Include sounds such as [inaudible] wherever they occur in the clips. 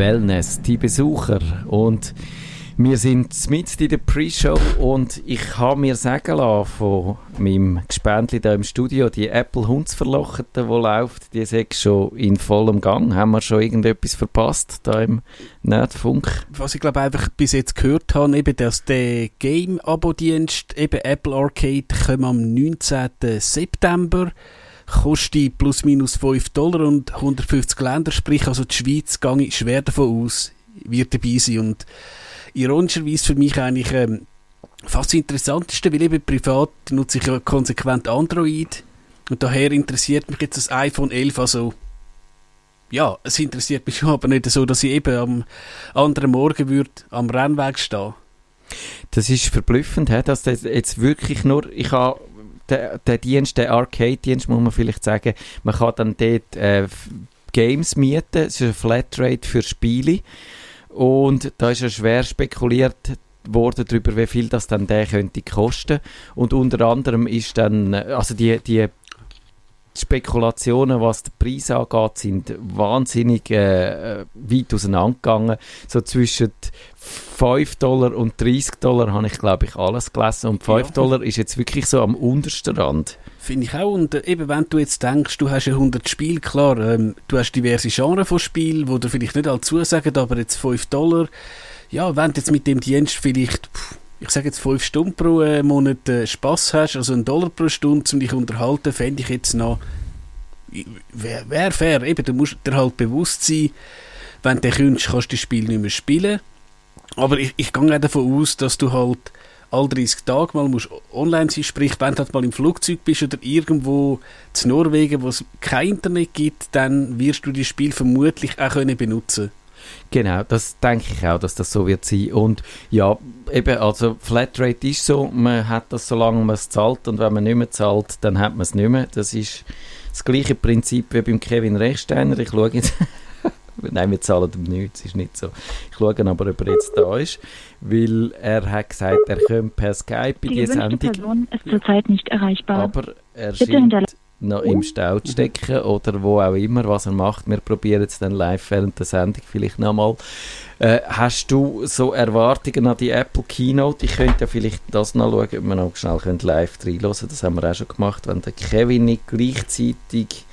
Wellness, die Besucher. Und wir sind mit in der Pre-Show und ich habe mir sagen lassen von meinem Gespendli da im Studio, die Apple Hundsverlochete, die läuft, die ist schon in vollem Gang. Haben wir schon irgendetwas verpasst da im Nerdfunk? Was ich glaube einfach bis jetzt gehört habe, eben, dass der Game-Abo-Dienst, eben Apple Arcade, kommt am 19. September kostet plus minus 5 Dollar und 150 Länder, sprich also die Schweiz, gehe schwer davon aus, wird dabei sein und ironischerweise für mich eigentlich ähm, fast das Interessanteste, weil eben privat nutze ich ja konsequent Android und daher interessiert mich jetzt das iPhone 11 also ja, es interessiert mich schon, [laughs] aber nicht so, dass ich eben am anderen Morgen würde am Rennweg stehen. Das ist verblüffend, dass das jetzt wirklich nur, ich habe der, Dienst, der Arcade-Dienst, muss man vielleicht sagen, man kann dann dort äh, Games mieten, es ist eine Flatrate für Spiele. Und da ist ja schwer spekuliert worden darüber, wie viel das dann der könnte kosten. Und unter anderem ist dann, also die, die Spekulationen, was den Preis angeht, sind wahnsinnig äh, weit auseinandergegangen. So zwischen 5 Dollar und 30 Dollar habe ich, glaube ich, alles gelesen. Und 5 ja. Dollar ist jetzt wirklich so am untersten Rand. Finde ich auch. Und äh, eben, wenn du jetzt denkst, du hast ja 100 Spiele, klar, ähm, du hast diverse Genres von Spielen, wo du vielleicht nicht alle zusagen, aber jetzt 5 Dollar. Ja, wenn du jetzt mit dem Dienst vielleicht, ich sage jetzt 5 Stunden pro äh, Monat äh, Spaß hast, also einen Dollar pro Stunde, um dich unterhalten, fände ich jetzt noch, wäre wär fair. Eben, du musst dir halt bewusst sein, wenn du könntest, kannst du das Spiel nicht mehr spielen. Aber ich, ich gehe davon aus, dass du halt alle 30 Tage mal musst online sein, sprich, wenn du halt mal im Flugzeug bist oder irgendwo zu Norwegen, wo es kein Internet gibt, dann wirst du das Spiel vermutlich auch können benutzen Genau, das denke ich auch, dass das so wird sein. Und ja, eben, also Flatrate ist so, man hat das, solange man es zahlt und wenn man nicht mehr zahlt, dann hat man es nicht mehr. Das ist das gleiche Prinzip wie beim Kevin Rechsteiner. Ich schaue jetzt [laughs] Nein, wir zahlen ihm nichts, ist nicht so. Ich schaue aber, ob er jetzt da ist, weil er hat gesagt, er kommt per Skype in die, die Sendung. Person ist zurzeit nicht erreichbar. Aber er Bitte scheint noch im Stau zu stecken oder wo auch immer, was er macht. Wir probieren es dann live während der Sendung vielleicht nochmal. Äh, hast du so Erwartungen an die Apple Keynote? Ich könnte ja vielleicht das noch schauen, ob wir noch schnell live reinhören können. Das haben wir auch schon gemacht, wenn der Kevin nicht gleichzeitig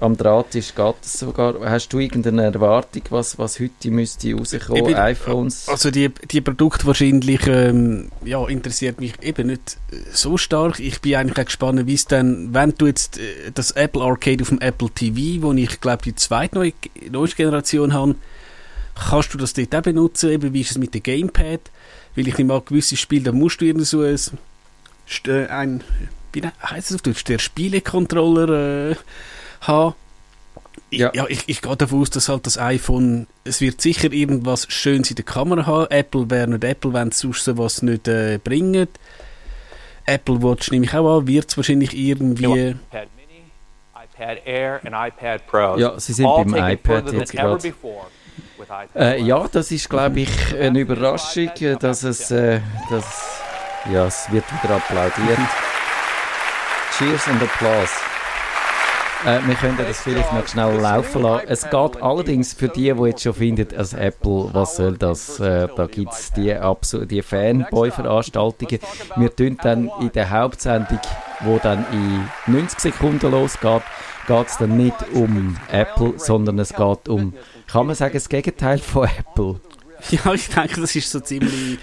am Draht ist, geht es sogar. Hast du irgendeine Erwartung, was, was heute müsste rauskommen, bin, iPhones? Also die, die Produkte wahrscheinlich, ähm, ja, interessiert mich eben nicht so stark. Ich bin eigentlich auch gespannt, wie es dann, wenn du jetzt äh, das Apple Arcade auf dem Apple TV, wo ich glaube die zweite neue, neue Generation habe, kannst du das dort auch benutzen, eben wie ist es mit dem Gamepad? Weil ich nicht mal gewisse Spiele, da musst du irgendwie so ein, äh, ein wie heißt es auf Deutsch, der Spielecontroller äh, habe. Ja, ja ich, ich gehe davon aus, dass halt das iPhone, es wird sicher irgendwas Schönes in der Kamera haben. Apple wäre nicht Apple, wenn es sonst sowas nicht äh, bringt. Apple Watch nehme ich auch an, wird es wahrscheinlich irgendwie... iPad Mini, iPad Air und iPad Pro. Ja, sie sind beim iPad jetzt gerade. Äh, ja, das ist, glaube ich, eine Überraschung, dass es, äh, dass, ja, es wird wieder applaudiert. [laughs] Cheers and applause. Äh, wir können das vielleicht noch schnell laufen lassen. Es geht allerdings für die, die jetzt schon finden, als Apple, was soll das? Äh, da gibt es die, die Fanboy-Veranstaltungen. Wir tun dann in der Hauptsendung, wo dann in 90 Sekunden losgeht, geht es dann nicht um Apple, sondern es geht um, kann man sagen, das Gegenteil von Apple. [laughs] Ja, ich denke, das ist so ziemlich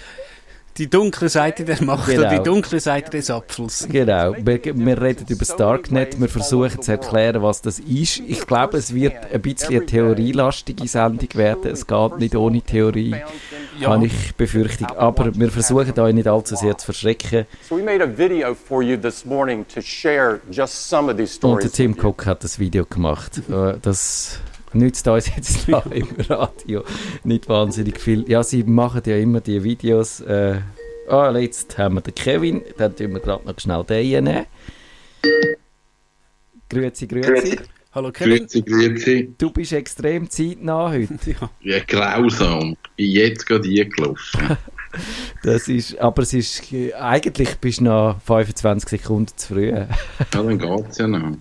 die dunkle Seite der Macht genau. oder die dunkle Seite des Apfels. Genau. Wir, wir reden über das Darknet, wir versuchen zu erklären, was das ist. Ich glaube, es wird ein bisschen eine theorielastige Sendung werden. Es geht nicht ohne Theorie, ja. habe ich Befürchtung. Aber wir versuchen euch nicht allzu sehr zu verschrecken. Und der Tim Cook hat das Video gemacht. Äh, das nützt uns jetzt [laughs] da im Radio nicht wahnsinnig viel. Ja, sie machen ja immer die Videos. Äh, oh, jetzt haben wir den Kevin, dann tun wir gerade noch schnell den nehmen. Grüezi, grüezi. Hallo Kevin. Grüezi, grüezi. Du bist extrem zeitnah heute. [laughs] ja. ja, grausam. Ich bin jetzt gerade eingelaufen. [laughs] Das ist, aber es ist, eigentlich bist du noch 25 Sekunden zu früh. ja, dann geht es ja noch.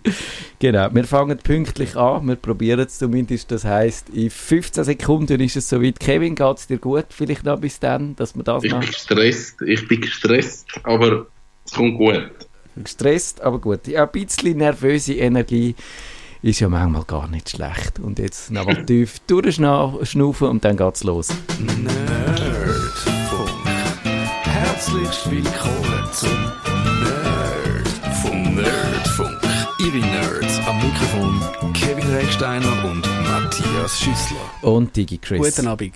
Genau, wir fangen pünktlich an, wir probieren es zumindest. Das heisst, in 15 Sekunden ist es soweit. Kevin, geht es dir gut vielleicht noch bis dann, dass wir das Ich bin gestresst, ich bin gestresst, aber es kommt gut. Gestresst, aber gut. Ja, ein bisschen nervöse Energie ist ja manchmal gar nicht schlecht. Und jetzt noch mal [laughs] tief durchschnaufen und dann geht's los. Nerdfunk. Herzlich willkommen zum Nerd Nerdfunk. Ihre Nerds am Mikrofon Kevin Recksteiner und Matthias Schüssler. Und Digi Chris. Guten Abend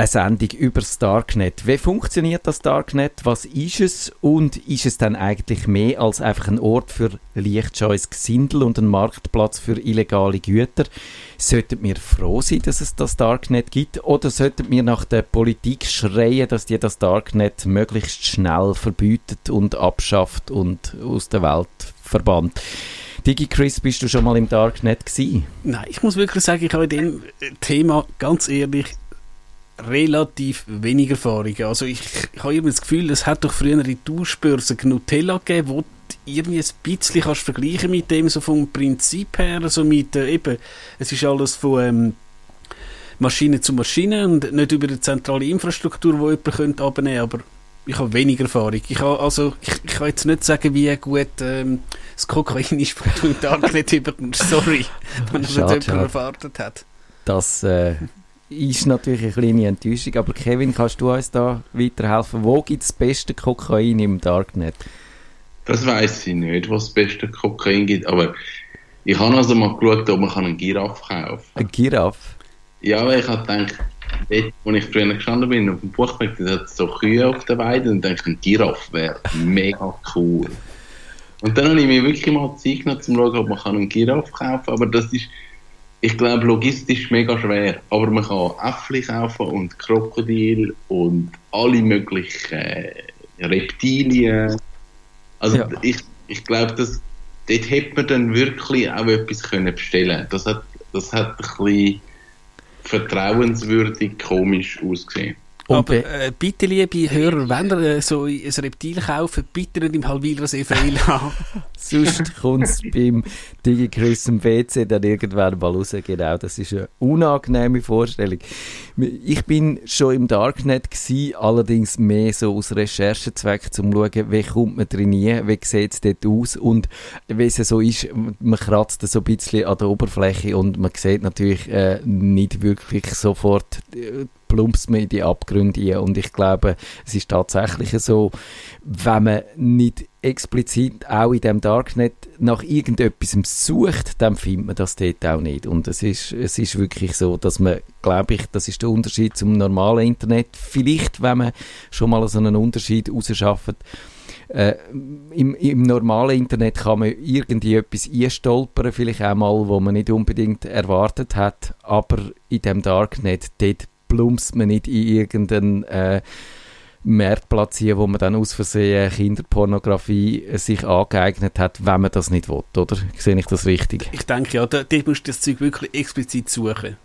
eine Sendung über das Darknet. Wie funktioniert das Darknet? Was ist es? Und ist es dann eigentlich mehr als einfach ein Ort für lichtscheues Gesindel und ein Marktplatz für illegale Güter? Sollten wir froh sein, dass es das Darknet gibt? Oder sollten wir nach der Politik schreien, dass die das Darknet möglichst schnell verbietet und abschafft und aus der Welt verbannt? Digi Chris, bist du schon mal im Darknet gewesen? Nein, ich muss wirklich sagen, ich habe in dem Thema ganz ehrlich relativ wenig Erfahrung. Also ich, ich habe immer das Gefühl, es hat doch früher in Tauschbörsen Nutella gegeben, wo du irgendwie ein bisschen kannst vergleichen mit dem, so vom Prinzip her, also mit äh, eben, es ist alles von ähm, Maschine zu Maschine und nicht über eine zentrale Infrastruktur, wo jemand könnte abnehmen, aber ich habe weniger Erfahrung. Ich kann, also, ich, ich kann jetzt nicht sagen, wie gut ähm, das Kokain ist, wenn du im Darknet [laughs] überkommst. Sorry, [laughs] wenn das nicht jemand erwartet hat. Das äh, ist natürlich eine kleine Enttäuschung. Aber Kevin, kannst du uns da weiterhelfen? Wo gibt es das beste Kokain im Darknet? Das weiß ich nicht, was das beste Kokain gibt. Aber ich habe also mal geschaut, ob man einen Giraffe kaufen kann. Ein Giraffe? Ja, weil ich habe gedacht, dort, wo ich früher gestanden bin, auf dem Buchmarkt, da hat es so Kühe auf der Weide und dachte, ein Giraffe wäre mega cool. Und dann habe ich mir wirklich mal Zeit genommen, um zu schauen, ob man einen Giraffe kaufen kann. Aber das ist ich glaube, logistisch mega schwer. Aber man kann Äpfel kaufen und Krokodil und alle möglichen äh, Reptilien. Also ja. ich, ich glaube, dass dort hätte man dann wirklich auch etwas können bestellen Das hat, das hat ein bisschen vertrauenswürdig komisch ausgesehen. Aber äh, bitte, liebe Hörer, wenn ihr äh, so ein Reptil kauft, bitte nicht im Halwiler See Freil [laughs] haben. Sonst kommt es beim DigiChris im WC dann irgendwann mal raus. Genau, das ist eine unangenehme Vorstellung. Ich bin schon im Darknet gewesen, allerdings mehr so aus Recherchezweck, um zu schauen, wie kommt man drin wie sieht es dort aus und wie es so ist, man kratzt so ein bisschen an der Oberfläche und man sieht natürlich äh, nicht wirklich sofort äh, plumpst man in die Abgründe ein. Und ich glaube, es ist tatsächlich so, wenn man nicht explizit auch in dem Darknet nach irgendetwas sucht, dann findet man das dort auch nicht. Und es ist, es ist wirklich so, dass man, glaube ich, das ist der Unterschied zum normalen Internet. Vielleicht, wenn man schon mal so einen Unterschied rausschafft, äh, im, im, normalen Internet kann man irgendwie etwas einstolpern, vielleicht auch mal, wo man nicht unbedingt erwartet hat, aber in dem Darknet, dort plumpst man nicht in irgendeinen äh, Markt platzieren, wo man dann aus Versehen Kinderpornografie sich angeeignet hat, wenn man das nicht will, oder? Sehe ich das richtig? Ich denke ja, da, da musst du das Zeug wirklich explizit suchen.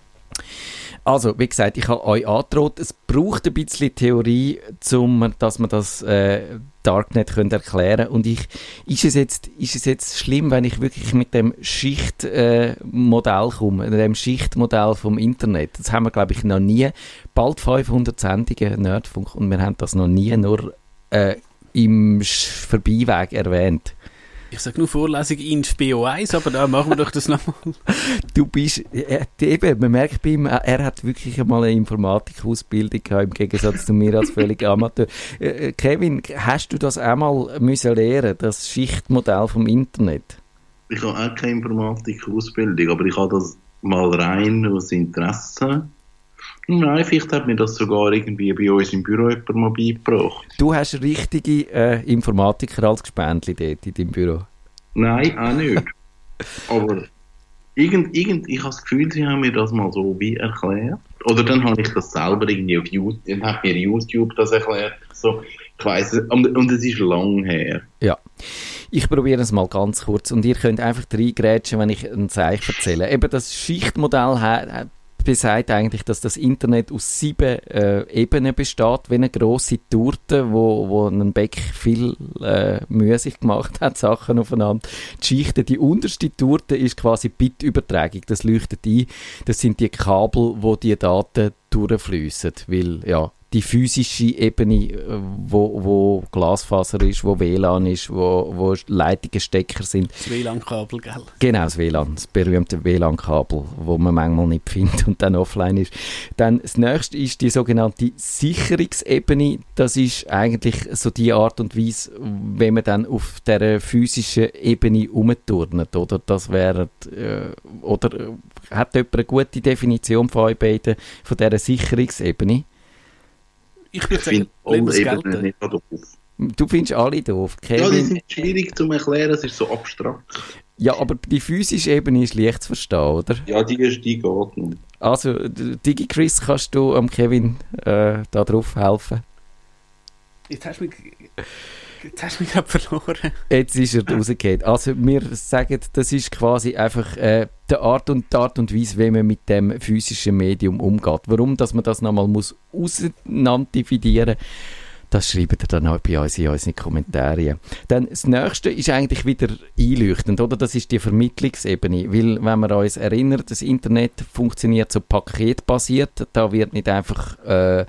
Also, wie gesagt, ich habe euch angedroht, es braucht ein bisschen Theorie, um, dass man das äh, Darknet können erklären Und ich, ist es jetzt, ist es jetzt schlimm, wenn ich wirklich mit dem Schichtmodell äh, komme, dem Schichtmodell vom Internet? Das haben wir, glaube ich, noch nie. Bald 500 Sendungen Nerdfunk und wir haben das noch nie nur äh, im Vorbeiweg erwähnt. Ich sage nur Vorlesung in BO1, aber da machen wir doch das nochmal. Du bist, äh, eben, man merkt bei ihm, er hat wirklich einmal eine Informatikausbildung gehabt, im Gegensatz zu mir als völlig Amateur. Äh, äh, Kevin, hast du das einmal müssen lernen, das Schichtmodell vom Internet? Ich habe auch keine Informatikausbildung, aber ich habe das mal rein aus Interesse Nein, vielleicht hat mir das sogar irgendwie bei uns im Büro jemand mal beigebracht. Du hast richtige äh, Informatiker als Gespendli dort in deinem Büro? Nein, auch nicht. [laughs] Aber irgend, irgend, ich habe das Gefühl, sie haben mir das mal so wie erklärt. Oder dann habe ich das selber irgendwie auf YouTube, dann hat mir YouTube das erklärt. So, ich weiss es, und es ist lang her. Ja. Ich probiere es mal ganz kurz und ihr könnt einfach reingrätschen, wenn ich ein Zeichen erzähle. Eben das Schichtmodell besagt eigentlich, dass das Internet aus sieben äh, Ebenen besteht, wie eine grosse Torte, wo, wo ein Beck viel äh, Mühe sich gemacht hat, [laughs] Sachen aufeinander. Die Schichten, die unterste Torte ist quasi Bitübertragung, das leuchtet ein. Das sind die Kabel, wo die Daten durchfließen, weil ja, die physische Ebene, äh, wo, wo Glasfaser ist, wo WLAN ist, wo, wo Leitungen, Stecker sind. Das WLAN-Kabel, gell? Genau, das WLAN, das berühmte WLAN-Kabel, wo man manchmal nicht [laughs] findet und dann offline ist. Dann das nächste ist die sogenannte Sicherungsebene. Das ist eigentlich so die Art und Weise, wenn man dann auf der physischen Ebene umturnet, oder? Das wäre, äh, oder äh, hat jemand eine gute Definition von euch beiden von dieser Sicherungsebene? Ich würde sagen, alle Ebenen nicht doof. Du findest alle doof. Kevin. Ja, die sind schwierig zu erklären, es ist so abstrakt. Ja, aber die physische Ebene ist leicht zu verstehen, oder? Ja, die, ist, die geht noch. Also, DigiChris, kannst du am Kevin äh, da drauf helfen? Jetzt hast du mich Jetzt hast du mich gerade verloren. Jetzt ist er rausgegangen. Also wir sagen, das ist quasi einfach äh, die, Art und, die Art und Weise, wie man mit dem physischen Medium umgeht. Warum dass man das nochmal muss auseinandividieren muss, das schreibt ihr dann auch bei uns in unseren Kommentaren. Dann das Nächste ist eigentlich wieder einleuchtend, oder? Das ist die Vermittlungsebene. Weil, wenn wir uns erinnern, das Internet funktioniert so paketbasiert. Da wird nicht einfach äh,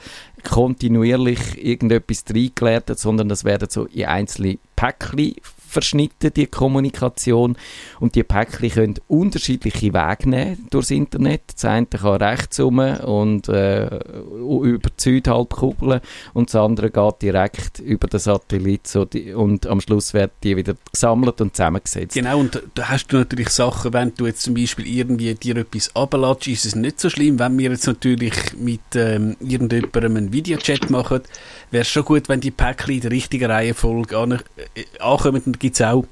kontinuierlich irgendetwas reingelernt, sondern das werden so in einzelne Päckchen verschnitten, die Kommunikation. Und die Päckchen können unterschiedliche Wege nehmen durchs Internet. Das eine kann rechts rum und äh, über die Südhalbkugel und das andere geht direkt über den Satellit so die, und am Schluss werden die wieder gesammelt und zusammengesetzt. Genau, und da hast du natürlich Sachen, wenn du jetzt zum Beispiel irgendwie dir etwas ablatschst, ist es nicht so schlimm. Wenn wir jetzt natürlich mit ähm, irgendjemandem einen Videochat machen, wäre es schon gut, wenn die Päckchen in der richtigen Reihenfolge äh, ankommen und gibt es auch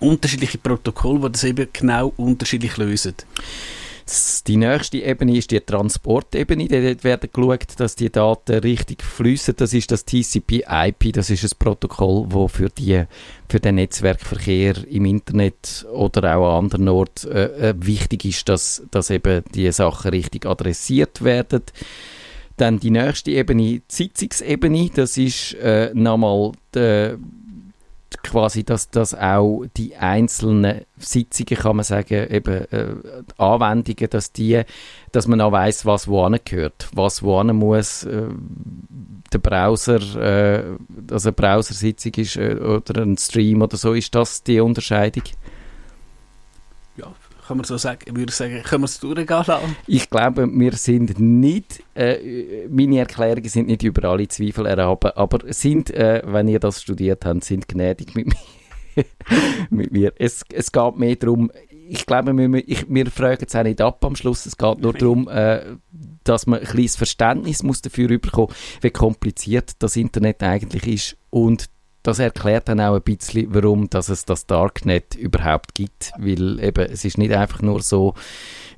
unterschiedliche Protokolle, die das eben genau unterschiedlich lösen. Die nächste Ebene ist die Transportebene. Dort werden geschaut, dass die Daten richtig fließen. Das ist das TCP/IP. Das ist ein Protokoll, das für, die, für den Netzwerkverkehr im Internet oder auch an anderen Orten äh, äh, wichtig ist, dass, dass eben die Sachen richtig adressiert werden. Dann die nächste Ebene, die Sitzungsebene. Das ist äh, nochmal die, quasi, dass, dass auch die einzelnen Sitzungen, kann man sagen, eben äh, Anwendungen, dass die, dass man auch weiß, was wo gehört, was wo muss. Äh, der Browser, äh, also eine Browsersitzung ist äh, oder ein Stream oder so, ist das die Unterscheidung? Kann man so sagen, ich würde sagen, können wir es durchgehen lassen? Ich glaube, wir sind nicht, äh, meine Erklärungen sind nicht über alle Zweifel erhaben, aber sind, äh, wenn ihr das studiert habt, sind gnädig mit mir. [laughs] mit mir. Es, es geht mehr darum, ich glaube, wir, ich, wir fragen es auch nicht ab am Schluss, es geht nur darum, äh, dass man ein kleines Verständnis muss dafür bekommen wie kompliziert das Internet eigentlich ist und das erklärt dann auch ein bisschen, warum dass es das Darknet überhaupt gibt, weil eben es ist nicht einfach nur so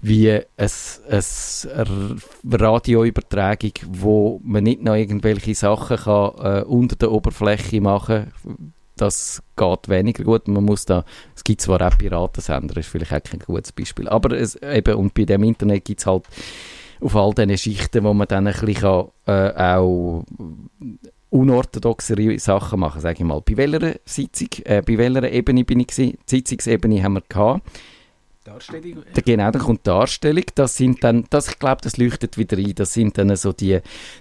wie eine, eine Radioübertragung, wo man nicht noch irgendwelche Sachen kann, äh, unter der Oberfläche machen das geht weniger gut. Man muss da, es gibt zwar auch Piratensender, das ist vielleicht auch kein gutes Beispiel, aber es, eben, und bei dem Internet gibt es halt auf all diesen Schichten, wo man dann ein bisschen kann, äh, auch unorthodoxere Sachen machen, sage ich mal. Bei welcher Sitzung, äh, bei welcher Ebene bin ich gewesen? Die Sitzungsebene haben wir gehabt. Darstellung? Genau, dann kommt Darstellung. Das sind dann, das, ich glaube, das leuchtet wieder ein. Das sind dann so die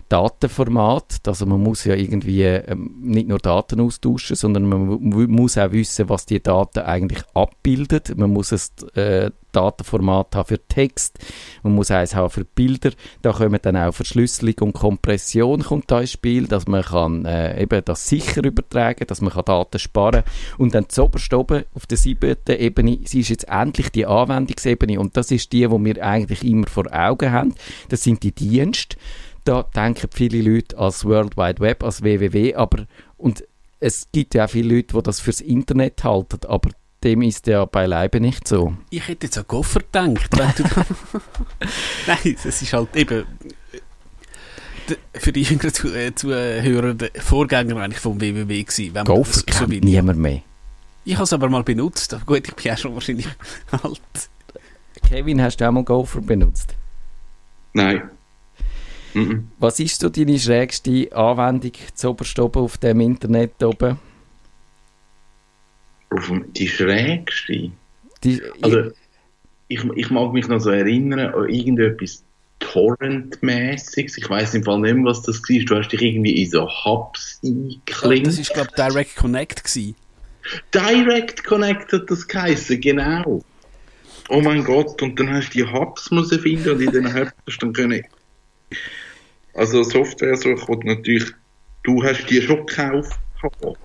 Datenformate. Also man muss ja irgendwie ähm, nicht nur Daten austauschen, sondern man muss auch wissen, was die Daten eigentlich abbildet. Man muss es äh, Datenformat haben für Text, man muss eins haben für Bilder. Da kommen dann auch Verschlüsselung und Kompression kommt da ins Spiel, dass man kann äh, eben das sicher übertragen, dass man kann Daten sparen und dann zuoberst oben auf der siebten Ebene, ist jetzt endlich die Anwendungsebene und das ist die, wo wir eigentlich immer vor Augen haben. Das sind die Dienste. Da denken viele Leute als World Wide Web, als WWW, aber und es gibt ja auch viele Leute, die das fürs Internet halten, aber dem ist ja beileibe nicht so. Ich hätte jetzt an Goffer gedacht. [laughs] Nein, es ist halt eben für die jüngeren äh, Zuhörer der Vorgänger eigentlich vom WWW gewesen. Wenn Gopher so kennt niemand mehr. Ich habe es aber mal benutzt. Aber gut, ich bin ja schon wahrscheinlich [laughs] alt. Kevin, hast du auch mal Gopher benutzt? Nein. Was ist so deine schrägste Anwendung zu oberst oben auf dem Internet oben? Auf die schrägste? Die, also, ich, ich mag mich noch so erinnern an irgendetwas Torrent-mäßiges. Ich weiß im Fall nicht mehr, was das war. Du hast dich irgendwie in so Hubs eingeklinkt. Ja, das war, glaube ich, Direct Connect. Gewesen. Direct Connect hat das geheißen, genau. Oh mein Gott, und dann hast du die Hubs müssen finden und in den Hubs dann können. Also Software so kommt natürlich, du hast die schon gekauft,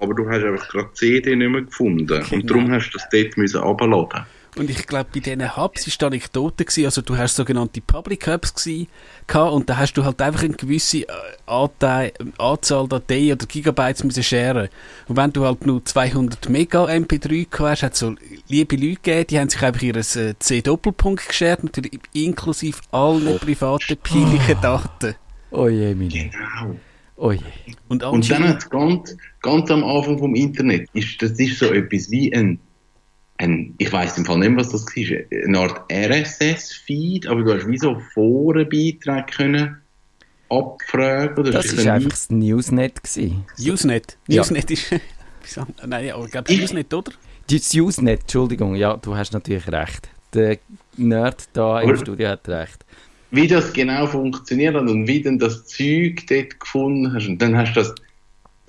aber du hast einfach gerade die CD nicht mehr gefunden. Genau. Und darum hast du das dort müssen runterladen. Und ich glaube, bei diesen Hubs war die Anekdote, gewesen, also du hast sogenannte Public Hubs gewesen, und da hast du halt einfach eine gewisse äh, Anteil, Anzahl Dateien oder Gigabytes müssen sharen. Und wenn du halt nur 200 Mega MP3 gehabt hast, hat es so liebe Leute gegeben, die haben sich einfach ihr äh, C-Doppelpunkt geshared, natürlich inklusive allen privaten, peinlichen Daten. Oh je, meine. Genau. Oh je. Und, und dann hat ganz, ganz am Anfang vom Internet, ist, das ist so etwas wie ein ein, ich weiß im Fall nicht, was das war, eine Art RSS-Feed, aber du hast wie so Forenbeiträge können abfragen. Oder das war einfach das Newsnet. Gewesen. Usenet? Newsnet ja. ist... [laughs] Nein, aber ich glaube Usenet, oder? Das Usenet, Entschuldigung, ja, du hast natürlich recht. Der Nerd da im Studio hat recht. Wie das genau funktioniert und wie du das Zeug dort gefunden hast. Und dann hast du das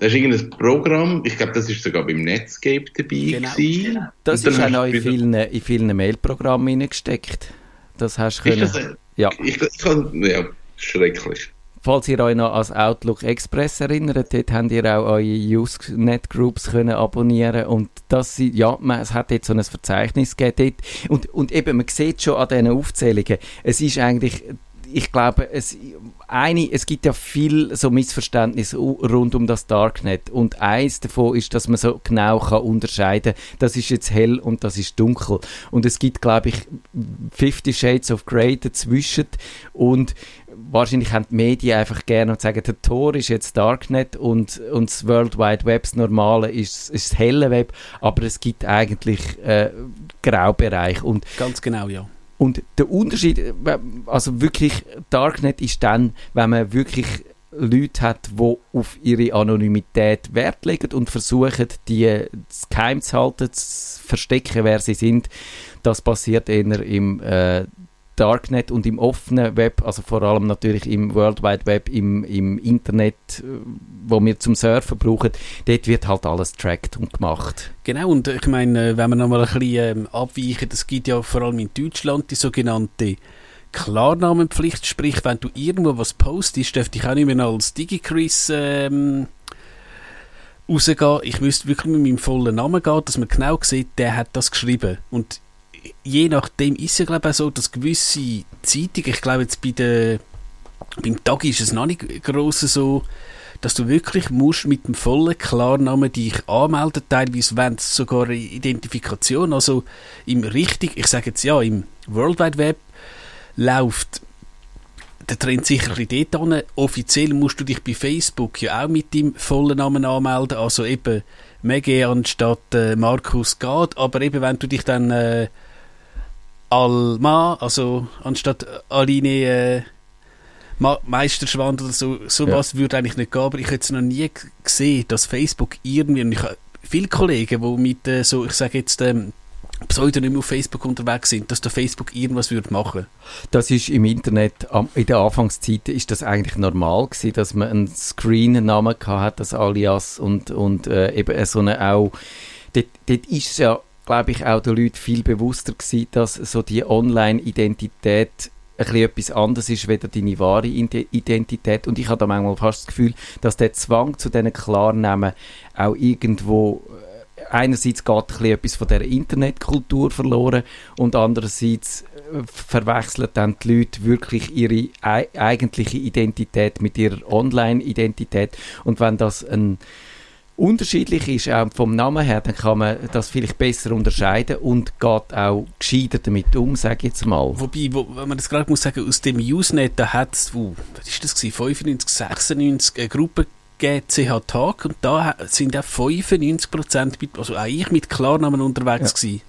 da ist irgendein Programm, ich glaube, das ist sogar beim Netscape dabei genau. gewesen. Das ist auch noch in vielen, in vielen Mail-Programmen reingesteckt. Das hast du können. Das, ja. Ich, ich kann, ja, schrecklich. Falls ihr euch noch an Outlook Express erinnert, dort habt ihr auch eure Usenet-Groups können abonnieren und das, ja, man, es hat jetzt so ein Verzeichnis gegeben dort. Und, und eben, man sieht schon an diesen Aufzählungen, es ist eigentlich ich glaube, es, eine, es gibt ja viel so Missverständnis rund um das Darknet. Und eins davon ist, dass man so genau kann unterscheiden, das ist jetzt hell und das ist dunkel. Und es gibt, glaube ich, 50 Shades of Grey dazwischen. Und wahrscheinlich haben die Medien einfach gerne und sagen, der Tor ist jetzt Darknet und, und das World Wide Web, das Normale, ist, ist das helle Web, aber es gibt eigentlich äh, Graubereich. Und ganz genau, ja. Und der Unterschied, also wirklich, Darknet ist dann, wenn man wirklich Leute hat, die auf ihre Anonymität Wert legen und versuchen, die geheim zu halten, zu verstecken, wer sie sind. Das passiert eher im äh, Darknet und im offenen Web, also vor allem natürlich im World Wide Web, im, im Internet, äh, wo wir zum Surfen brauchen, dort wird halt alles tracked und gemacht. Genau, und ich meine, äh, wenn wir nochmal ein bisschen ähm, abweichen, es gibt ja vor allem in Deutschland die sogenannte Klarnamenpflicht, sprich, wenn du irgendwo was postest, dürfte ich auch nicht mehr als DigiChris ähm, rausgehen. Ich müsste wirklich mit meinem vollen Namen gehen, dass man genau sieht, der hat das geschrieben. Und je nachdem ist es glaube ich so, dass gewisse Zeitungen, ich glaube jetzt bei der beim Tag ist es noch nicht gross so, dass du wirklich musst mit dem vollen Klarnamen dich anmelden, teilweise wenn es sogar eine Identifikation, also im richtig, ich sage jetzt ja, im World Wide Web läuft der Trend sicher ein dort an. Offiziell musst du dich bei Facebook ja auch mit deinem vollen Namen anmelden, also eben Mege anstatt äh, Markus Gad, aber eben wenn du dich dann äh, Alma, also anstatt Aline äh, Meisterschwand oder so, sowas ja. würde eigentlich nicht gehen, aber ich hätte es noch nie gesehen, dass Facebook irgendwie, und ich habe viele Kollegen, die mit äh, so, ich sage jetzt, ähm, Pseudonym auf Facebook unterwegs sind, dass der Facebook irgendwas würde machen. Das ist im Internet, in der Anfangszeit ist das eigentlich normal gewesen, dass man einen Screen-Namen hat, das Alias und, und äh, eben so eine auch, dort, dort ist es ja glaube ich, auch den Leuten viel bewusster gewesen, dass so die Online-Identität etwas anderes ist, weder deine wahre Identität. Und ich habe da manchmal fast das Gefühl, dass der Zwang zu diesen Klarnamen auch irgendwo äh, einerseits geht ein etwas von der Internetkultur verloren und andererseits äh, verwechseln dann die Leute wirklich ihre eigentliche Identität mit ihrer Online-Identität. Und wenn das ein unterschiedlich ist, auch vom Namen her, dann kann man das vielleicht besser unterscheiden und geht auch gescheiter damit um, sage ich jetzt mal. Wobei, wo, wenn man das gerade muss sagen, aus dem Usenet, da hat es, uh, was ist das gewesen, 95, 96 eine Gruppe GCH Tag und da sind auch 95 Prozent, also auch ich mit Klarnamen unterwegs ja. gewesen.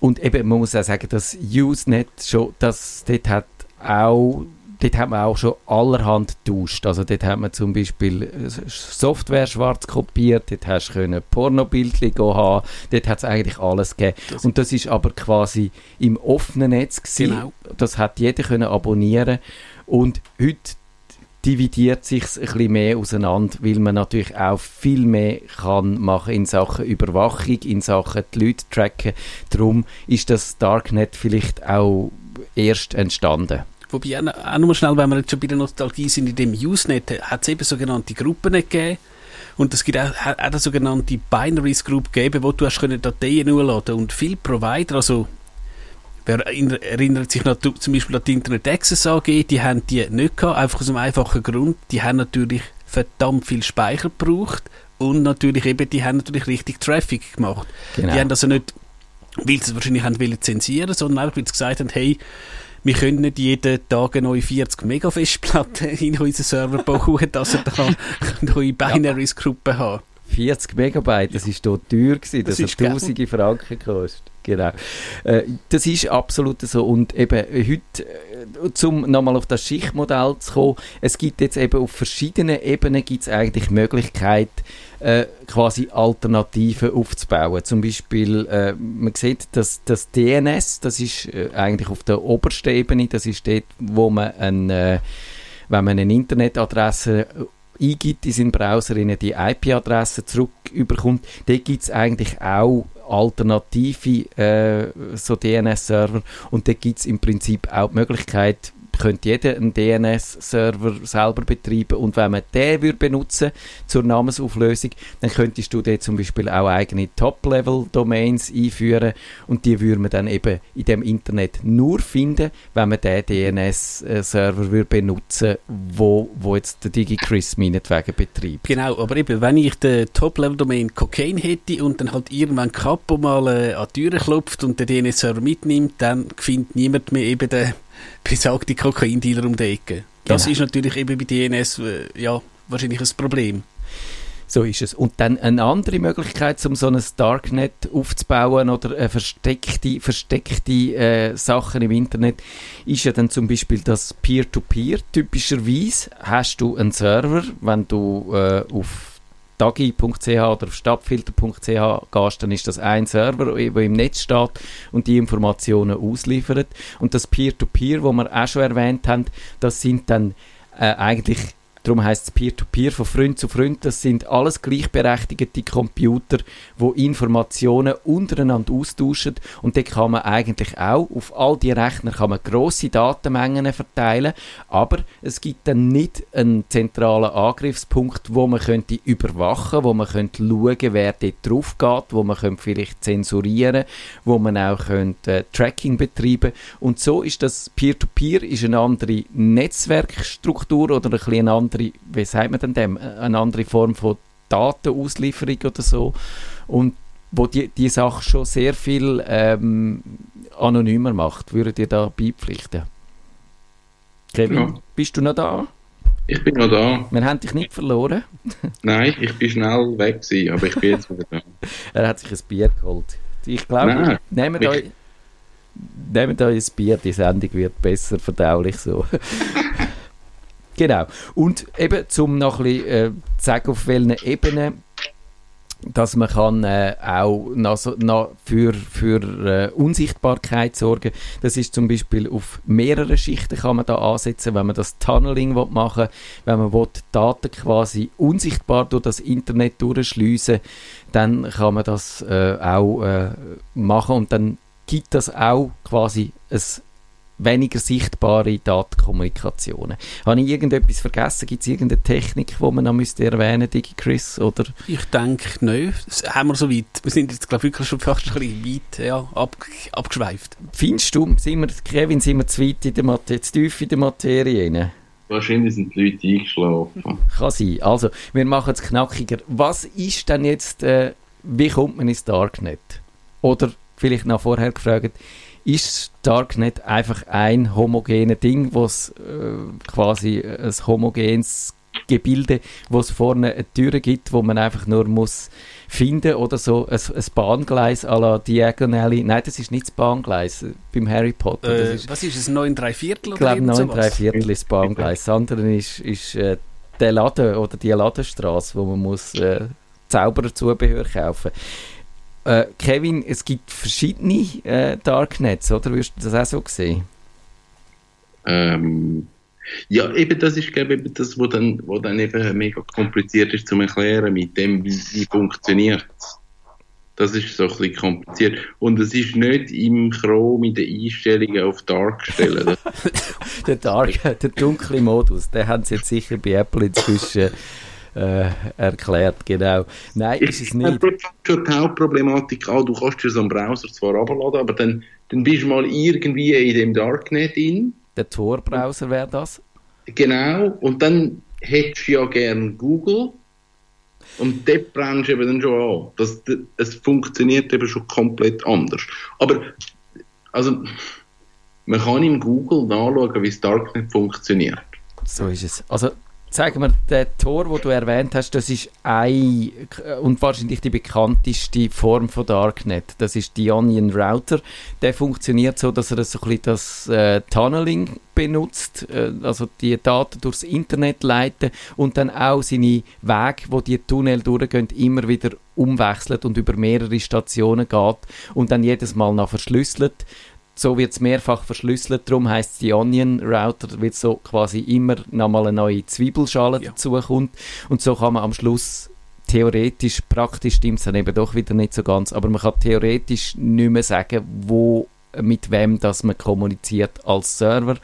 Und eben, man muss auch sagen, dass Usenet schon, das, dort hat auch dort hat man auch schon allerhand getauscht. Also dort hat man zum Beispiel äh, Software schwarz kopiert, dort hast du Pornobildchen haben, dort hat es eigentlich alles gegeben. Das und das ist aber quasi im offenen Netz gewesen. Genau. Das hat jeder können abonnieren und heute dividiert sich ein bisschen mehr auseinander, weil man natürlich auch viel mehr kann machen in Sachen Überwachung, in Sachen die Leute tracken. Darum ist das Darknet vielleicht auch erst entstanden. Wobei auch, auch nur schnell, wenn wir jetzt schon bei der Nostalgie sind, in dem Usenet hat es eben sogenannte Gruppen gegeben. Und es gibt auch, auch eine sogenannte Binaries Group gegeben, wo du hast können Dateien hochladen Und viele Provider, also wer erinnert sich noch zum Beispiel an die Internet Access AG, die haben die nicht gehabt, einfach aus einem einfachen Grund, die haben natürlich verdammt viel Speicher gebraucht und natürlich eben, die haben natürlich richtig Traffic gemacht. Genau. Die haben also nicht, weil sie es wahrscheinlich haben wollen zensieren, sondern einfach, weil sie gesagt haben, hey, wir können nicht jeden Tag eine neue 40 Mega Festplatte [laughs] in unseren Server bauen, dass er da [laughs] neue Binaries-Gruppen hat. 40 Megabyte, das war dort teuer gewesen, das, das hat tausende Franken gekostet. Genau. Äh, das ist absolut so. Und eben heute, äh, um nochmal auf das Schichtmodell zu kommen, es gibt jetzt eben auf verschiedenen Ebenen gibt es eigentlich Möglichkeit, äh, quasi Alternativen aufzubauen. Zum Beispiel, äh, man sieht, dass das DNS, das ist äh, eigentlich auf der obersten Ebene, das ist dort, wo man ein, äh, wenn man eine Internetadresse eingibt in seinen Browser, in die IP-Adresse zurücküberkommt, dort gibt es eigentlich auch alternative äh, so DNS-Server und da gibt es im Prinzip auch die Möglichkeit, könnte jeder einen DNS-Server selber betreiben und wenn man den würde benutzen zur Namensauflösung, dann könntest du dort zum Beispiel auch eigene Top-Level-Domains einführen und die würde man dann eben in dem Internet nur finden, wenn man den DNS-Server würde benutzen, wo, wo jetzt der DigiChris meinetwegen betreibt. Genau, aber eben, wenn ich den Top-Level-Domain Cocaine hätte und dann halt irgendwann Capo mal äh, an die Türe klopft und den DNS-Server mitnimmt, dann findet niemand mehr eben den besagte Kokaindealer um die Ecke. Das genau. ist natürlich eben bei DNS äh, ja, wahrscheinlich ein Problem. So ist es. Und dann eine andere Möglichkeit, um so ein Darknet aufzubauen oder versteckte, versteckte äh, Sachen im Internet, ist ja dann zum Beispiel das Peer-to-Peer. -Peer. Typischerweise hast du einen Server, wenn du äh, auf dagi.ch oder auf stadtfilter.ch gehst, dann ist das ein Server, der im Netz steht und die Informationen ausliefert. Und das Peer-to-Peer, wo wir auch schon erwähnt haben, das sind dann äh, eigentlich Darum heißt es Peer-to-Peer, von Freund zu Freund. Das sind alles gleichberechtigte Computer, wo Informationen untereinander austauschen. Und da kann man eigentlich auch auf all die Rechner kann man grosse Datenmengen verteilen. Aber es gibt dann nicht einen zentralen Angriffspunkt, wo man könnte überwachen, wo man könnte schauen, wer dort drauf geht, wo man könnte vielleicht zensurieren, wo man auch könnte äh, Tracking betreiben. Und so ist das Peer-to-Peer ist eine andere Netzwerkstruktur oder ein bisschen eine andere, wie sagt man denn dem, eine andere Form von Datenauslieferung oder so. Und wo die, die Sache schon sehr viel ähm, anonymer macht. Würdet ihr da beipflichten? Kevin, ja. bist du noch da? Ich bin noch da. Wir haben dich nicht verloren. [laughs] Nein, ich bin schnell weg gewesen, aber ich bin jetzt wieder da. [laughs] er hat sich ein Bier geholt. Ich glaube, nehmt euch, nehmt euch ein Bier, die Sendung wird besser verdaulich so. [laughs] Genau. Und eben, um noch ein bisschen äh, zu sagen, auf welchen Ebenen dass man kann äh, auch noch, noch für, für äh, Unsichtbarkeit sorgen Das ist zum Beispiel auf mehreren Schichten kann man da ansetzen, wenn man das Tunneling machen will, wenn man will, Daten quasi unsichtbar durch das Internet durchschliessen dann kann man das äh, auch äh, machen und dann gibt das auch quasi ein weniger sichtbare Datenkommunikationen. Habe ich irgendetwas vergessen? Gibt es irgendeine Technik, die man noch müsste erwähnen müsste, Chris? Oder? Ich denke nicht. Das haben wir so weit. Wir sind jetzt, glaube ich, wirklich schon fast ein bisschen weit ja, ab, abgeschweift. Findest du, sind wir, Kevin, sind wir zu weit in der Materie, zu tief in der Materie rein? Wahrscheinlich sind die Leute eingeschlafen. Kann sein. Also, wir machen es knackiger. Was ist denn jetzt, äh, wie kommt man ins Darknet? Oder vielleicht noch vorher gefragt, ist Darknet einfach ein homogenes Ding, was äh, quasi ein homogenes Gebilde, wo es vorne eine Tür gibt, wo man einfach nur muss finden oder so ein, ein Bahngleis à la Diagonally. Nein, das ist nicht das Bahngleis äh, beim Harry Potter. Äh, ist, was ist es, 9 3 Viertel? Ich glaube 9 3 Viertel ist das Bahngleis. Das andere ist, ist äh, der Laden oder die Ladenstraße, wo man muss äh, Zaubererzubehör kaufen äh, Kevin, es gibt verschiedene äh, Darknets, oder? Wirst du das auch so sehen? Ähm, ja, eben das ist glaube ich das, was dann, wo dann eben mega kompliziert ist zu erklären, mit dem, wie, wie funktioniert Das ist so ein bisschen kompliziert. Und es ist nicht im Chrome in den Einstellungen auf Dark stellen. [laughs] der Dark, der dunkle Modus, den haben sie jetzt sicher bei Apple inzwischen äh, erklärt, genau. Nein, ist es nicht. Schon die Hauptproblematik an, du kannst dir so einen Browser zwar abladen, aber dann, dann bist du mal irgendwie in dem Darknet in der Tor-Browser wäre das? Genau, und dann hättest du ja gern Google und dort brennst du eben dann schon an. Das, das, es funktioniert eben schon komplett anders. Aber, also, man kann im Google nachschauen, wie das Darknet funktioniert. So ist es. Also, Sagen wir, der Tor, den du erwähnt hast, das ist ein und wahrscheinlich die bekannteste Form von Darknet. Das ist die Onion Router. Der funktioniert so, dass er so ein bisschen das äh, Tunneling benutzt, äh, also die Daten durchs Internet leiten und dann auch seine Wege, wo die Tunnel durchgehen, immer wieder umwechselt und über mehrere Stationen geht und dann jedes Mal noch verschlüsselt so wird es mehrfach verschlüsselt, darum heißt es die Onion Router, weil so quasi immer nochmal eine neue Zwiebelschale ja. dazu kommt. Und so kann man am Schluss theoretisch, praktisch stimmt es dann eben doch wieder nicht so ganz, aber man kann theoretisch nicht mehr sagen, wo mit wem das man kommuniziert als Server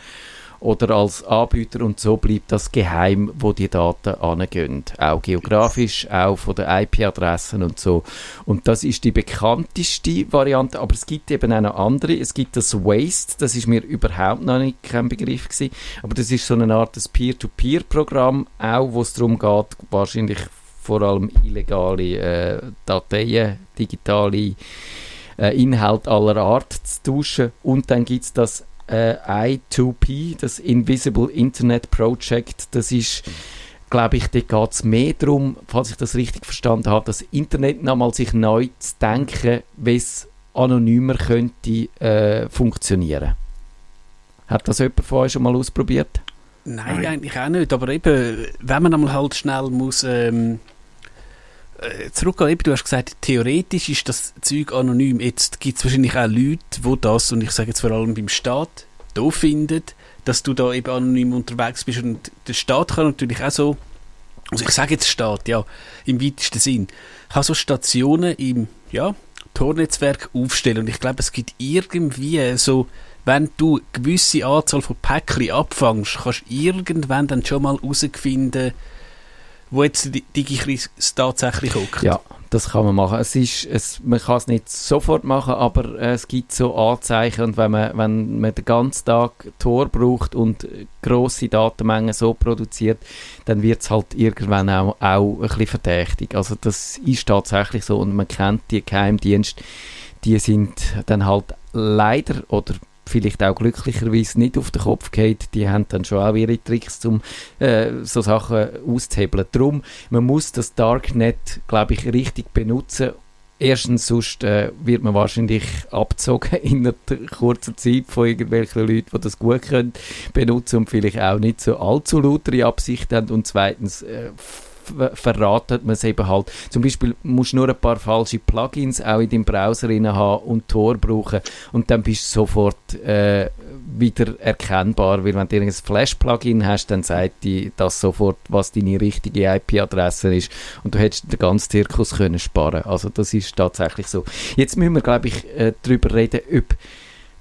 oder als Anbieter und so bleibt das geheim, wo die Daten angehen. Auch geografisch, auch von den IP-Adressen und so. Und das ist die bekannteste Variante, aber es gibt eben auch noch andere. Es gibt das Waste, das ist mir überhaupt noch nicht kein Begriff gewesen, aber das ist so eine Art Peer-to-Peer-Programm, auch wo es darum geht, wahrscheinlich vor allem illegale äh, Dateien, digitale äh, Inhalt aller Art zu tauschen. Und dann gibt es das äh, I2P, das Invisible Internet Project, das ist, glaube ich, da geht es mehr darum, falls ich das richtig verstanden habe, das Internet nochmal sich neu zu denken, wie es anonymer könnte äh, funktionieren. Hat das jemand von euch schon mal ausprobiert? Nein, Nein, eigentlich auch nicht, aber eben, wenn man einmal halt schnell muss... Ähm äh, zurückgehen, du hast gesagt, theoretisch ist das Zeug anonym. Jetzt gibt es wahrscheinlich auch Leute, die das, und ich sage jetzt vor allem beim Staat, da finden, dass du da eben anonym unterwegs bist. Und der Staat kann natürlich auch so, also ich sage jetzt Staat, ja, im weitesten Sinn, kann so Stationen im, ja, Tornetzwerk aufstellen. Und ich glaube, es gibt irgendwie so, wenn du eine gewisse Anzahl von Päckchen abfängst, kannst du irgendwann dann schon mal herausfinden, wo jetzt die DigiChris tatsächlich guckt. Ja, das kann man machen. Es ist, es, man kann es nicht sofort machen, aber äh, es gibt so Anzeichen und wenn man, wenn man den ganzen Tag Tor braucht und grosse Datenmengen so produziert, dann wird es halt irgendwann auch, auch ein bisschen verdächtig. Also das ist tatsächlich so und man kennt die Geheimdienste, die sind dann halt leider oder vielleicht auch glücklicherweise nicht auf den Kopf geht, die haben dann schon auch ihre Tricks, um äh, so Sachen auszuhebeln. Darum, man muss das Darknet, glaube ich, richtig benutzen. Erstens, sonst äh, wird man wahrscheinlich abgezogen in einer kurzen Zeit von irgendwelchen Leuten, die das gut können benutzen und vielleicht auch nicht so allzu lautere Absicht haben. Und zweitens, äh, verratet man es eben halt. Zum Beispiel musst du nur ein paar falsche Plugins auch in deinem Browser haben und Tor brauchen und dann bist du sofort äh, wieder erkennbar, weil wenn du ein Flash-Plugin hast, dann sagt die das sofort, was deine richtige IP-Adresse ist und du hättest den ganzen Zirkus können sparen. Also das ist tatsächlich so. Jetzt müssen wir, glaube ich, äh, darüber reden, ob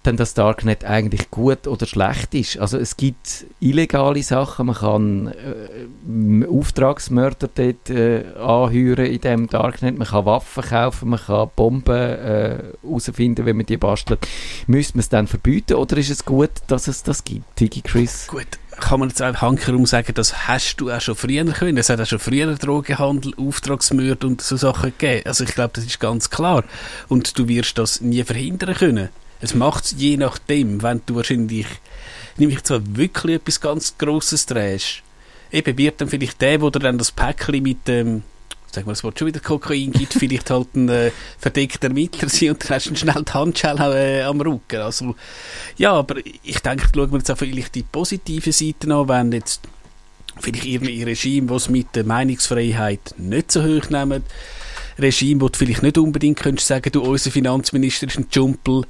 dann das Darknet eigentlich gut oder schlecht ist. Also es gibt illegale Sachen, man kann äh, Auftragsmörder dort äh, anhören in dem Darknet, man kann Waffen kaufen, man kann Bomben herausfinden, äh, wenn man die bastelt. Müsste man es dann verbieten oder ist es gut, dass es das gibt, Tigi Chris? Gut, kann man jetzt einfach hankerum sagen, das hast du auch schon früher können. Es hat auch schon früher Drogenhandel, Auftragsmörder und so Sachen gegeben. Also ich glaube, das ist ganz klar. Und du wirst das nie verhindern können. Es macht es je nachdem, wenn du wahrscheinlich, nämlich zwar wirklich etwas ganz Grosses drehst, eben wird dann vielleicht der, wo dann das Päckchen mit dem ähm, sagen wir, es wird schon wieder Kokain gibt, [laughs] vielleicht halt ein äh, verdeckter Ermittler sein und dann hast du schnell die Handschelle äh, am Rücken. Also, ja, aber ich denke, schauen wir jetzt auch vielleicht die positive Seite an, wenn jetzt vielleicht irgendwie Regime, was mit der Meinungsfreiheit nicht so hoch nehmen, Regime, wo du vielleicht nicht unbedingt könntest sagen, du, unser Finanzminister ist ein Jumpel.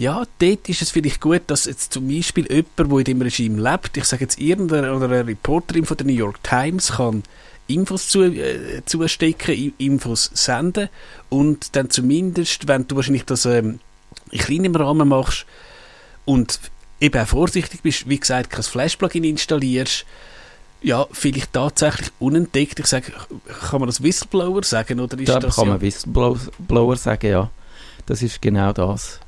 Ja, dort ist es vielleicht gut, dass jetzt zum Beispiel jemand, der in dem Regime lebt, ich sage jetzt irgendeine oder eine Reporterin von der New York Times kann Infos zu, äh, zustecken, Infos senden und dann zumindest, wenn du wahrscheinlich das ähm, in kleinem Rahmen machst und eben auch vorsichtig bist, wie gesagt, kein Flash-Plugin installierst, ja, vielleicht tatsächlich unentdeckt. Ich sage, kann man das Whistleblower sagen? Oder ist da das kann ja man Whistleblower sagen, ja. Das ist genau das.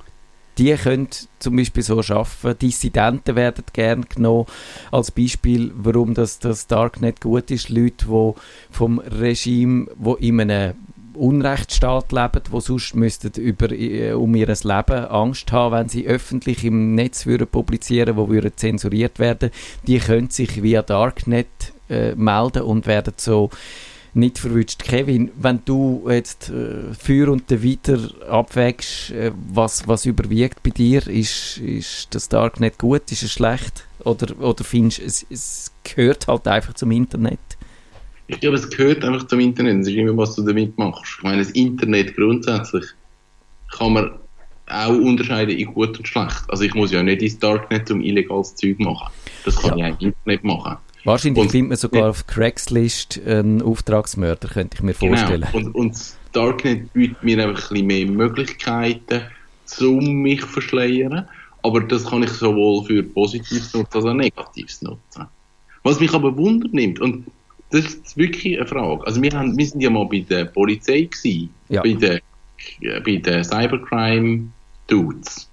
Die können zum Beispiel so arbeiten. Dissidenten werden gerne genommen. Als Beispiel, warum das, das Darknet gut ist. Leute, die vom Regime, die in einem Unrechtsstaat leben, die sonst müssten über, äh, um ihr Leben Angst haben, wenn sie öffentlich im Netz würden publizieren, wo würden zensuriert werden, die können sich via Darknet äh, melden und werden so nicht verwünscht. Kevin, wenn du jetzt äh, für und weiter abwägst, äh, was, was überwiegt bei dir, ist, ist das Darknet gut, ist es schlecht? Oder, oder findest du, es, es gehört halt einfach zum Internet? Ich glaube, es gehört einfach zum Internet. Es ist immer, was du damit machst. Ich meine, das Internet grundsätzlich kann man auch unterscheiden in gut und schlecht. Also ich muss ja nicht ins Darknet um illegales Zeug machen. Das kann ja. ich auch im Internet machen. Wahrscheinlich und, findet man sogar auf Craigslist einen Auftragsmörder, könnte ich mir genau. vorstellen. Genau. Und, und das Darknet bietet mir einfach ein bisschen mehr Möglichkeiten, um mich zu verschleiern. Aber das kann ich sowohl für Positives nutzen als auch Negatives nutzen. Was mich aber wundernimmt, und das ist wirklich eine Frage. Also wir, haben, wir sind ja mal bei der Polizei gewesen, ja. bei den bei den Cybercrime Dudes.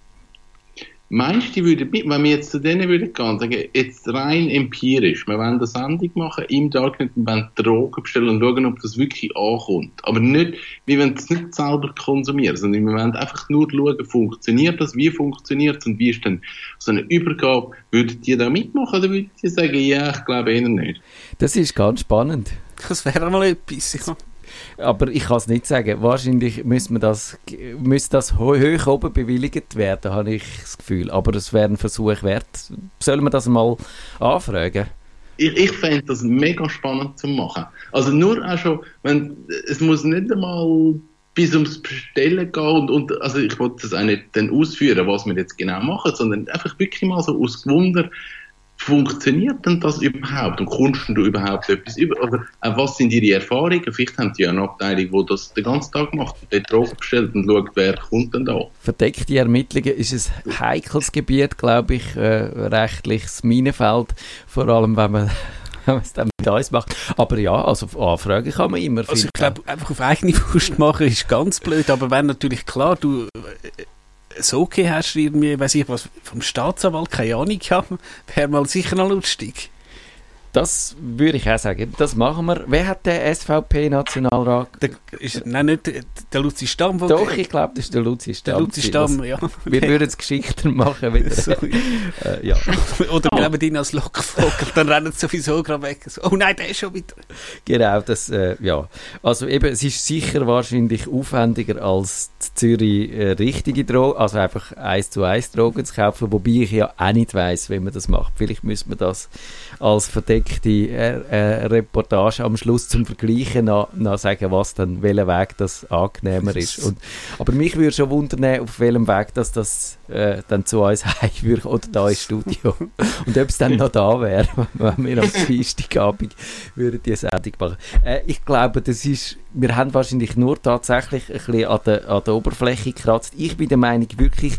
Meinst du, würden, wenn wir jetzt zu denen würden gehen, sagen, jetzt rein empirisch, wir wollen eine Sendung machen im Darknet und wollen Drogen bestellen und schauen, ob das wirklich ankommt. Aber nicht, wir wollen es nicht selber konsumieren, sondern wir wollen einfach nur schauen, funktioniert das, wie funktioniert es und wie ist denn so eine Übergabe, würdet ihr da mitmachen oder würdet ihr sagen, ja, ich glaube eher nicht? Das ist ganz spannend. Das wäre mal etwas, ja. Aber ich kann es nicht sagen. Wahrscheinlich müsste das, müsste das hoch oben bewilligt werden, habe ich das Gefühl. Aber es wäre ein Versuch wert. Sollen wir das mal anfragen? Ich, ich fände das mega spannend zu machen. Also nur auch schon, wenn, es muss nicht einmal bis ums Bestellen gehen und, und also ich wollte das auch nicht dann ausführen, was wir jetzt genau machen, sondern einfach wirklich mal so aus Gewunder, funktioniert denn das überhaupt? Und kommst du überhaupt etwas über? Oder äh, was sind ihre Erfahrungen? Vielleicht haben die ja eine Abteilung, die das den ganzen Tag macht und dort drauf bestellt und schaut, wer kommt denn da. Verdeckte Ermittlungen ist ein heikles Gebiet, glaube ich, äh, rechtliches Minenfeld, vor allem wenn man [laughs] wenn man es dann mit uns macht. Aber ja, also Anfragen kann man immer. Also ich glaube, einfach auf eigene [laughs] Wurst machen ist ganz blöd, aber wenn natürlich klar, du so hast, irgendwie, weiß ich was, vom Staatsanwalt, keine Ahnung wäre mal sicher noch lustig. Das würde ich auch sagen. Das machen wir. Wer hat den SVP-Nationalrat? Nein, nicht der Luzi Stamm. Doch, ich glaube, das ist der Luzi Stamm. Der Luzi Stamm, ja. Wir würden es geschickter machen. Wieder. [laughs] So, äh, ja. [laughs] Oder wir nehmen ihn als Lockvogel, dann rennen sie sowieso gerade weg. So, oh nein, der ist schon wieder. Genau, das, äh, ja. Also eben, es ist sicher wahrscheinlich aufwendiger als Zürich äh, richtige Drogen, also einfach eins zu eins Drogen zu kaufen, wobei ich ja auch nicht weiss, wie man das macht. Vielleicht müsste man das als verdeckte äh, äh, Reportage am Schluss zum Vergleichen noch, noch sagen, was dann, welcher Weg das angenehmer ist. [laughs] Und, aber mich würde schon wundern, auf welchem Weg dass das äh, dann zu uns [laughs] heim würde oder da ins Studio. Und ob es dann noch da wäre, [laughs] wenn wir am Dienstagabend würden die Sendung machen. Äh, ich glaube, das ist, wir haben wahrscheinlich nur tatsächlich ein bisschen an der, an der Oberfläche gekratzt. Ich bin der Meinung wirklich,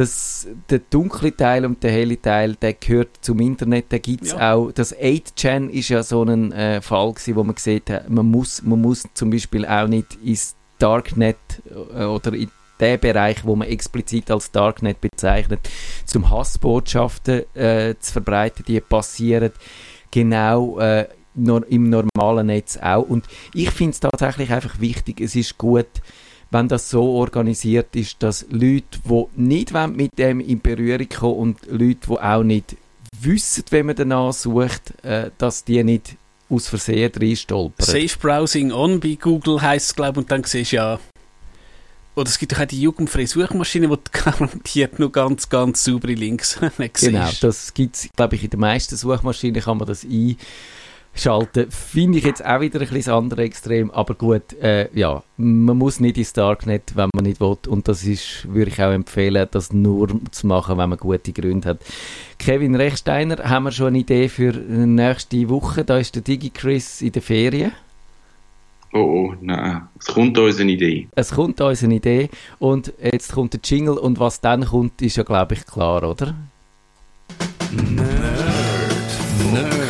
dass der dunkle Teil und der helle Teil, der gehört zum Internet, da gibt es ja. auch, das 8chan ist ja so ein äh, Fall gewesen, wo man gesehen hat, man muss, man muss zum Beispiel auch nicht ins Darknet äh, oder in den Bereich, wo man explizit als Darknet bezeichnet, zum Hassbotschaften äh, zu verbreiten, die passieren genau äh, im normalen Netz auch. Und ich finde es tatsächlich einfach wichtig, es ist gut, wenn das so organisiert ist, dass Leute, die nicht mit dem in Berührung kommen und Leute, die auch nicht wissen, wenn man danach sucht, äh, dass die nicht aus Versehen reinstolpern. Safe Browsing On bei Google heisst es, glaube ich, und dann siehst du ja, oder es gibt doch auch die jugendfreie Suchmaschine, die [laughs] garantiert nur ganz, ganz saubere Links [laughs] Genau, das gibt es, glaube ich, in den meisten Suchmaschinen kann man das ein schalten. Finde ich jetzt auch wieder ein bisschen das andere Extrem, aber gut, äh, ja, man muss nicht ins Darknet, wenn man nicht will und das ist, würde ich auch empfehlen, das nur zu machen, wenn man gute Gründe hat. Kevin Rechsteiner, haben wir schon eine Idee für nächste Woche? Da ist der DigiChris in der Ferien. Oh, oh, nein. Es kommt uns eine Idee. Es kommt uns eine Idee und jetzt kommt der Jingle und was dann kommt, ist ja, glaube ich, klar, oder? Nerd.